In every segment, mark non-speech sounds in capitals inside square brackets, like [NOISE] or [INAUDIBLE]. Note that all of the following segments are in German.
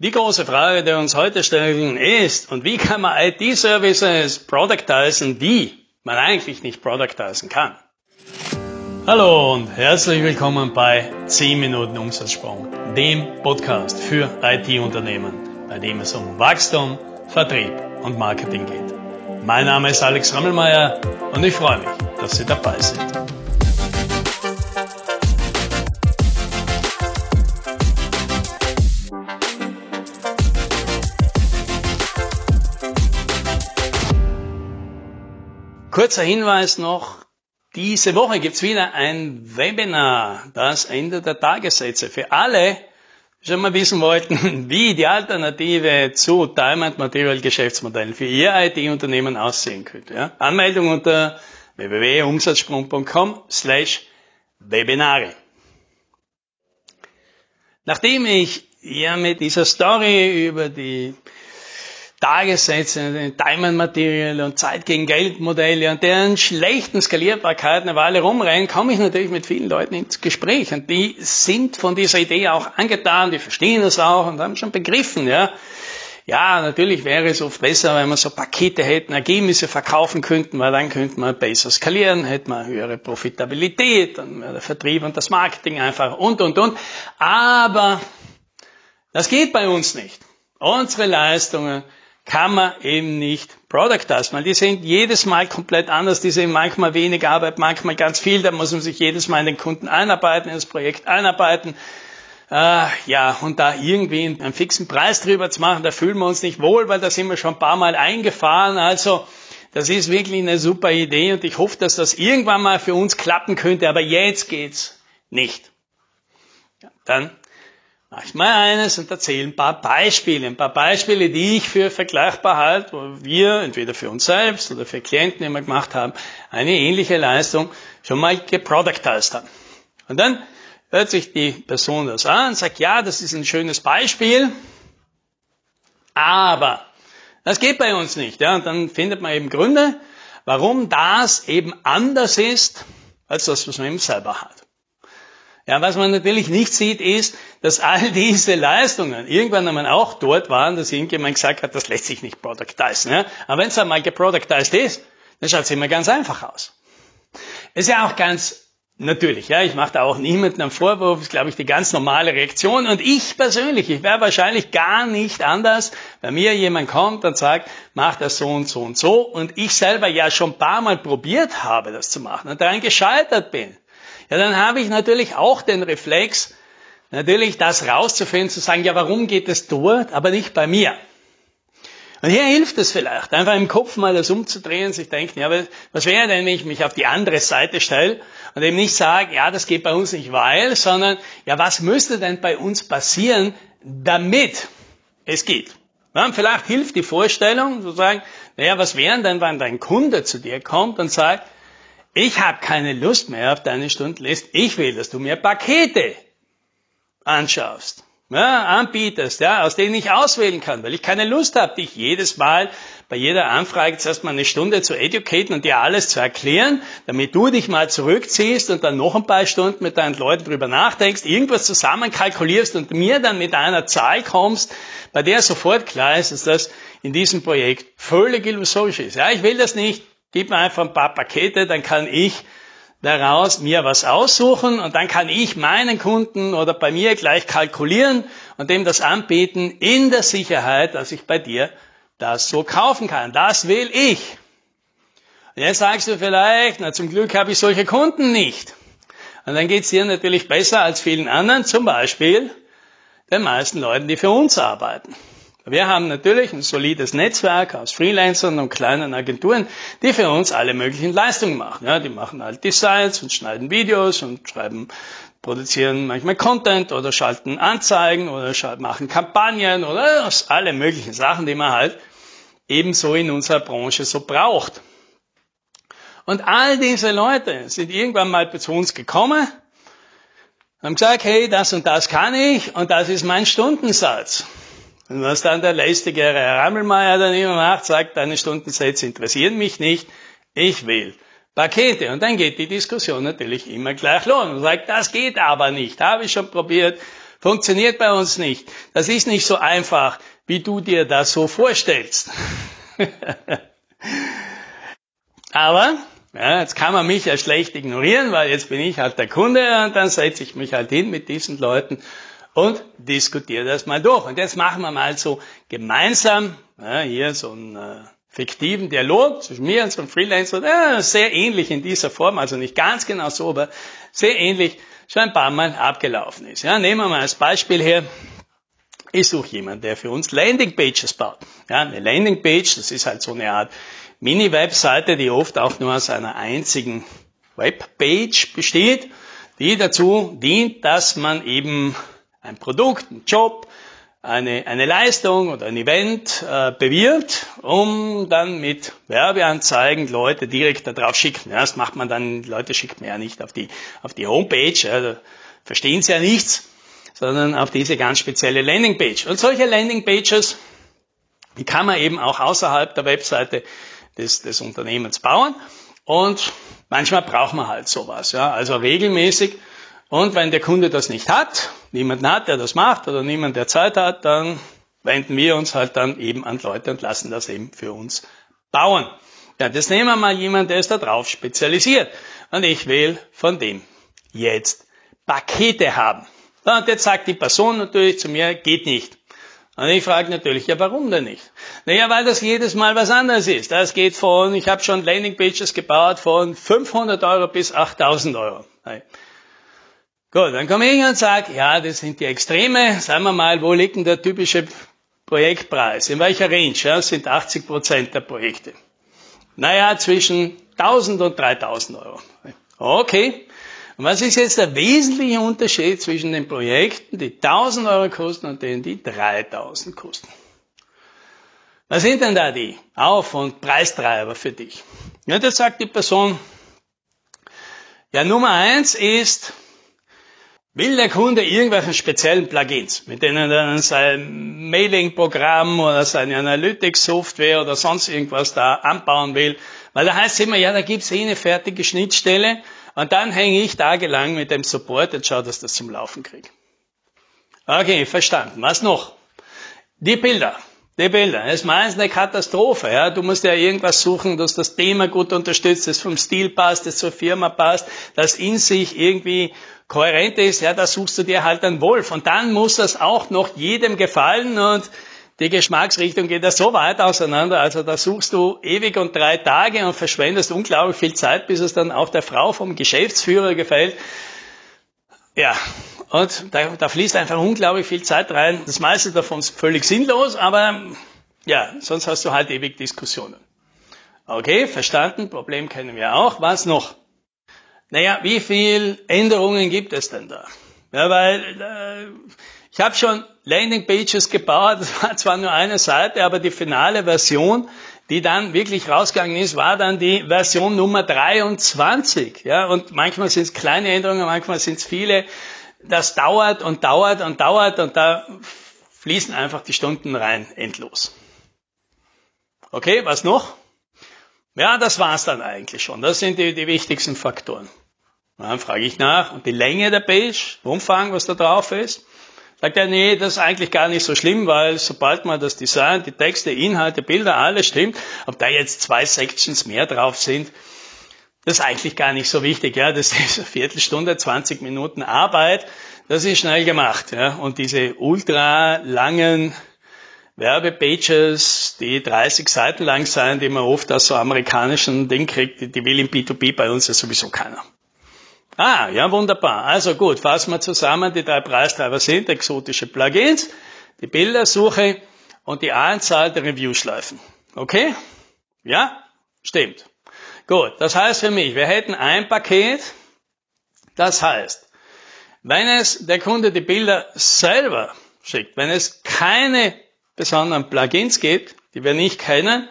Die große Frage, die uns heute stellen, ist, und wie kann man IT-Services productisen, die man eigentlich nicht productisen kann? Hallo und herzlich willkommen bei 10 Minuten Umsatzsprung, dem Podcast für IT-Unternehmen, bei dem es um Wachstum, Vertrieb und Marketing geht. Mein Name ist Alex Rammelmeier und ich freue mich, dass Sie dabei sind. Kurzer Hinweis noch, diese Woche gibt's wieder ein Webinar, das Ende der Tagessätze. Für alle, die schon mal wissen wollten, [LAUGHS] wie die Alternative zu Diamond Material Geschäftsmodellen für Ihr IT-Unternehmen aussehen könnte. Ja? Anmeldung unter www.umsatzsprung.com slash Webinare. Nachdem ich ja mit dieser Story über die Tagessätze, Diamond Material und Zeit gegen Geld Modelle und deren schlechten Skalierbarkeit eine Weile rumrennen, komme ich natürlich mit vielen Leuten ins Gespräch und die sind von dieser Idee auch angetan, die verstehen das auch und haben schon begriffen, ja. Ja, natürlich wäre es oft besser, wenn wir so Pakete hätten, Ergebnisse verkaufen könnten, weil dann könnte man besser skalieren, hätte man höhere Profitabilität, dann wäre der Vertrieb und das Marketing einfach und, und, und. Aber das geht bei uns nicht. Unsere Leistungen kann man eben nicht productize, weil die sind jedes Mal komplett anders, die sind manchmal wenig Arbeit, manchmal ganz viel, da muss man sich jedes Mal in den Kunden einarbeiten, in das Projekt einarbeiten. Äh, ja, und da irgendwie einen fixen Preis drüber zu machen, da fühlen wir uns nicht wohl, weil da sind wir schon ein paar Mal eingefahren. Also das ist wirklich eine super Idee und ich hoffe, dass das irgendwann mal für uns klappen könnte, aber jetzt geht's nicht. Ja, dann Mach ich mal eines und erzähle ein paar Beispiele, ein paar Beispiele, die ich für vergleichbar halte, wo wir entweder für uns selbst oder für Klienten, wir gemacht haben, eine ähnliche Leistung schon mal geproductized haben. Und dann hört sich die Person das an und sagt, ja, das ist ein schönes Beispiel, aber das geht bei uns nicht. Ja? Und dann findet man eben Gründe, warum das eben anders ist, als das, was man eben selber hat. Ja, was man natürlich nicht sieht, ist, dass all [LAUGHS] diese Leistungen irgendwann einmal auch dort waren, dass irgendjemand gesagt hat, das lässt sich nicht productizen. Ja? Aber wenn es einmal geproductized ist, dann schaut es immer ganz einfach aus. Ist ja auch ganz natürlich, ja, ich mache da auch niemandem einen Vorwurf, ist glaube ich die ganz normale Reaktion. Und ich persönlich, ich wäre wahrscheinlich gar nicht anders, wenn mir jemand kommt und sagt, mach das so und so und so und ich selber ja schon ein paar Mal probiert habe, das zu machen und daran gescheitert bin ja, dann habe ich natürlich auch den Reflex, natürlich das rauszufinden, zu sagen, ja, warum geht es dort, aber nicht bei mir? Und hier hilft es vielleicht, einfach im Kopf mal das umzudrehen, sich denken, ja, was wäre denn, wenn ich mich auf die andere Seite stelle und eben nicht sage, ja, das geht bei uns nicht weil, sondern, ja, was müsste denn bei uns passieren, damit es geht? Ja, vielleicht hilft die Vorstellung, zu sagen, naja, was wäre denn, wenn dein Kunde zu dir kommt und sagt, ich habe keine Lust mehr auf deine Stundenlist. Ich will, dass du mir Pakete anschaust, ja, anbietest, ja, aus denen ich auswählen kann, weil ich keine Lust habe, dich jedes Mal bei jeder Anfrage zuerst mal eine Stunde zu educaten und dir alles zu erklären, damit du dich mal zurückziehst und dann noch ein paar Stunden mit deinen Leuten drüber nachdenkst, irgendwas zusammenkalkulierst und mir dann mit einer Zahl kommst, bei der sofort klar ist, dass das in diesem Projekt völlig illusorisch ist. Ja, ich will das nicht. Gib mir einfach ein paar Pakete, dann kann ich daraus mir was aussuchen und dann kann ich meinen Kunden oder bei mir gleich kalkulieren und dem das anbieten in der Sicherheit, dass ich bei dir das so kaufen kann. Das will ich. Und jetzt sagst du vielleicht, na zum Glück habe ich solche Kunden nicht. Und dann geht's dir natürlich besser als vielen anderen, zum Beispiel den meisten Leuten, die für uns arbeiten. Wir haben natürlich ein solides Netzwerk aus Freelancern und kleinen Agenturen, die für uns alle möglichen Leistungen machen. Ja, die machen halt Designs und schneiden Videos und schreiben, produzieren manchmal Content oder schalten Anzeigen oder machen Kampagnen oder alle möglichen Sachen, die man halt ebenso in unserer Branche so braucht. Und all diese Leute sind irgendwann mal zu uns gekommen, haben gesagt, hey, das und das kann ich und das ist mein Stundensatz. Und was dann der lästige Herr Rammelmeier dann immer macht, sagt, deine Stundensätze interessieren mich nicht, ich will Pakete. Und dann geht die Diskussion natürlich immer gleich los und sagt, das geht aber nicht, habe ich schon probiert, Funktioniert bei uns nicht. Das ist nicht so einfach, wie du dir das so vorstellst. [LAUGHS] Aber ja, jetzt kann man mich ja schlecht ignorieren, weil jetzt bin ich halt der Kunde und dann setze ich mich halt hin mit diesen Leuten und diskutiere das mal durch. Und jetzt machen wir mal so gemeinsam ja, hier so einen äh, fiktiven Dialog zwischen mir und so einem Freelancer, ja, sehr ähnlich in dieser Form, also nicht ganz genau so, aber sehr ähnlich, schon ein paar Mal abgelaufen ist. Ja, nehmen wir mal als Beispiel her. Ich suche jemanden, der für uns Landingpages baut. Ja, eine Landingpage, das ist halt so eine Art Mini-Webseite, die oft auch nur aus einer einzigen Webpage besteht, die dazu dient, dass man eben ein Produkt, ein Job, eine, eine Leistung oder ein Event äh, bewirbt, um dann mit Werbeanzeigen Leute direkt darauf schicken. Ja, das macht man dann, Leute schickt man ja nicht auf die, auf die Homepage, ja, da verstehen sie ja nichts, sondern auf diese ganz spezielle Landingpage. Und solche Landingpages, die kann man eben auch außerhalb der Webseite des, des Unternehmens bauen. Und manchmal braucht man halt sowas. Ja. Also regelmäßig. Und wenn der Kunde das nicht hat, niemanden hat, der das macht oder niemand, der Zeit hat, dann wenden wir uns halt dann eben an Leute und lassen das eben für uns bauen. Ja, das nehmen wir mal jemand, der ist da drauf spezialisiert. Und ich will von dem jetzt Pakete haben. Und jetzt sagt die Person natürlich zu mir, geht nicht. Und ich frage natürlich, ja, warum denn nicht? Naja, weil das jedes Mal was anderes ist. Das geht von, ich habe schon Landingpages gebaut von 500 Euro bis 8000 Euro. Gut, dann komme ich und sage, ja, das sind die Extreme. Sagen wir mal, wo liegt denn der typische Projektpreis? In welcher Range? Ja, das sind 80 Prozent der Projekte. Naja, zwischen 1000 und 3000 Euro. Okay, und was ist jetzt der wesentliche Unterschied zwischen den Projekten, die 1000 Euro kosten und denen, die 3000 kosten? Was sind denn da die Auf- und Preistreiber für dich? Ja, das sagt die Person, ja, Nummer eins ist, will der Kunde irgendwelche speziellen Plugins, mit denen er sein Mailing-Programm oder seine Analytics-Software oder sonst irgendwas da anbauen will, weil da heißt es immer, ja, da gibt's eh eine fertige Schnittstelle und dann hänge ich tagelang mit dem Support und schaue, dass das zum Laufen kriege. Okay, verstanden. Was noch? Die Bilder. Die Bilder. Das ist meistens eine Katastrophe. Ja? Du musst ja irgendwas suchen, dass das Thema gut unterstützt, das vom Stil passt, das zur Firma passt, das in sich irgendwie kohärent ist. Ja, da suchst du dir halt einen Wolf. Und dann muss das auch noch jedem gefallen und die Geschmacksrichtung geht ja so weit auseinander, also da suchst du ewig und drei Tage und verschwendest unglaublich viel Zeit, bis es dann auch der Frau vom Geschäftsführer gefällt. Ja, und da, da fließt einfach unglaublich viel Zeit rein. Das meiste davon ist völlig sinnlos, aber ja, sonst hast du halt ewig Diskussionen. Okay, verstanden, Problem kennen wir auch. Was noch? Naja, wie viel Änderungen gibt es denn da? Ja, weil äh, ich habe schon Landingpages gebaut, [LAUGHS] das war zwar nur eine Seite, aber die finale Version, die dann wirklich rausgegangen ist, war dann die Version Nummer 23. Ja, und manchmal sind es kleine Änderungen, manchmal sind es viele. Das dauert und dauert und dauert und da fließen einfach die Stunden rein, endlos. Okay, was noch? Ja, das war's dann eigentlich schon. Das sind die, die wichtigsten Faktoren. Dann frage ich nach. Und die Länge der Page, Umfang, was da drauf ist. Sagt er, nee, das ist eigentlich gar nicht so schlimm, weil sobald man das Design, die Texte, Inhalte, Bilder, alles stimmt, ob da jetzt zwei Sections mehr drauf sind, das ist eigentlich gar nicht so wichtig. Ja, das ist eine Viertelstunde, 20 Minuten Arbeit, das ist schnell gemacht. Ja, und diese ultra langen Werbepages, die 30 Seiten lang sein, die man oft aus so amerikanischen Ding kriegt, die will im B2B bei uns ja sowieso keiner. Ah, ja, wunderbar. Also gut, fassen wir zusammen. Die drei Preistreiber sind exotische Plugins, die Bildersuche und die Anzahl der Reviewschleifen. Okay? Ja? Stimmt. Gut, das heißt für mich, wir hätten ein Paket, das heißt, wenn es der Kunde die Bilder selber schickt, wenn es keine besonderen Plugins gibt, die wir nicht kennen,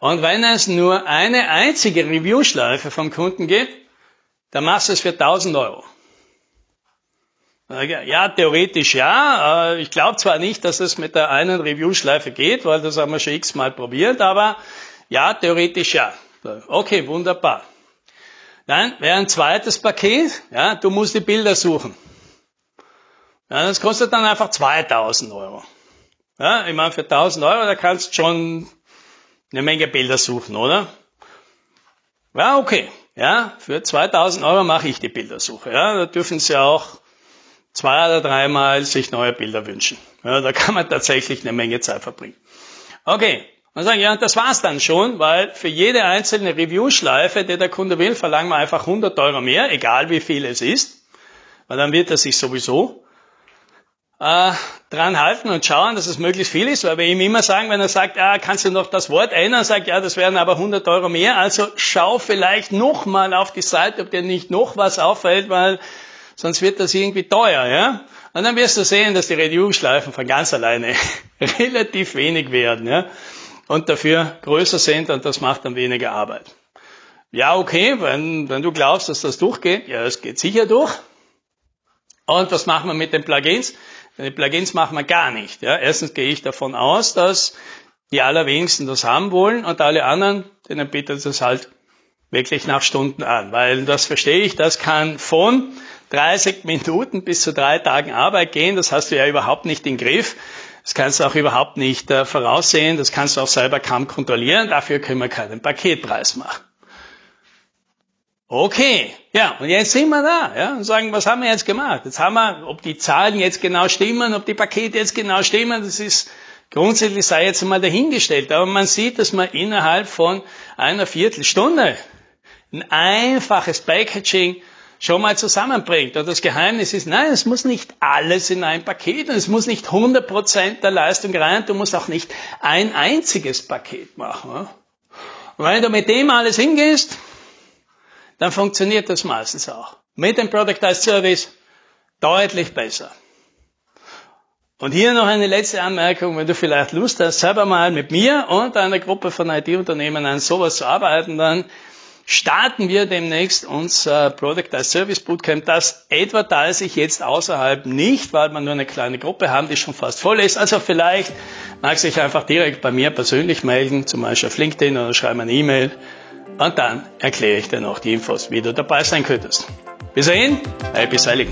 und wenn es nur eine einzige Reviewschleife vom Kunden gibt, du es für 1000 Euro. Ja, theoretisch ja. Äh, ich glaube zwar nicht, dass es mit der einen Review-Schleife geht, weil das haben wir schon x-mal probiert, aber ja, theoretisch ja. Okay, wunderbar. Dann wäre ein zweites Paket, ja, du musst die Bilder suchen. Ja, das kostet dann einfach 2000 Euro. Ja, ich meine, für 1000 Euro, da kannst du schon eine Menge Bilder suchen, oder? Ja, okay. Ja, für 2000 Euro mache ich die Bildersuche. Ja, da dürfen Sie auch zwei oder dreimal sich neue Bilder wünschen. Ja, da kann man tatsächlich eine Menge Zeit verbringen. Okay. Und sagen, ja, das war's dann schon, weil für jede einzelne Review-Schleife, die der Kunde will, verlangen wir einfach 100 Euro mehr, egal wie viel es ist. Weil dann wird er sich sowieso äh, dran halten und schauen, dass es möglichst viel ist, weil wir ihm immer sagen, wenn er sagt, ja, kannst du noch das Wort ändern, sagt, ja, das wären aber 100 Euro mehr, also schau vielleicht nochmal auf die Seite, ob dir nicht noch was auffällt, weil sonst wird das irgendwie teuer, ja. Und dann wirst du sehen, dass die Review-Schleifen von ganz alleine [LAUGHS] relativ wenig werden, ja, und dafür größer sind und das macht dann weniger Arbeit. Ja, okay, wenn, wenn du glaubst, dass das durchgeht, ja, es geht sicher durch. Und was machen wir mit den Plugins? Die Plugins machen wir gar nicht. Ja. Erstens gehe ich davon aus, dass die allerwenigsten das haben wollen und alle anderen, denen bietet es halt wirklich nach Stunden an. Weil das verstehe ich, das kann von 30 Minuten bis zu drei Tagen Arbeit gehen. Das hast du ja überhaupt nicht im Griff. Das kannst du auch überhaupt nicht äh, voraussehen. Das kannst du auch selber kaum kontrollieren. Dafür können wir keinen Paketpreis machen. Okay, ja, und jetzt sind wir da, ja, und sagen, was haben wir jetzt gemacht? Jetzt haben wir, ob die Zahlen jetzt genau stimmen, ob die Pakete jetzt genau stimmen, das ist grundsätzlich sei jetzt mal dahingestellt. Aber man sieht, dass man innerhalb von einer Viertelstunde ein einfaches Packaging schon mal zusammenbringt. Und das Geheimnis ist, nein, es muss nicht alles in ein Paket und es muss nicht 100% der Leistung rein, du musst auch nicht ein einziges Paket machen. Und wenn du mit dem alles hingehst, dann funktioniert das meistens auch. Mit dem Product as Service deutlich besser. Und hier noch eine letzte Anmerkung, wenn du vielleicht Lust hast, selber mal mit mir und einer Gruppe von IT-Unternehmen an sowas zu arbeiten, dann starten wir demnächst unser Product as Service Bootcamp. Das advertise ich jetzt außerhalb nicht, weil wir nur eine kleine Gruppe haben, die schon fast voll ist. Also vielleicht magst du dich einfach direkt bei mir persönlich melden, zum Beispiel auf LinkedIn oder schreib eine E-Mail und dann erkläre ich dir noch die Infos, wie du dabei sein könntest. Bis dahin, happy sailing!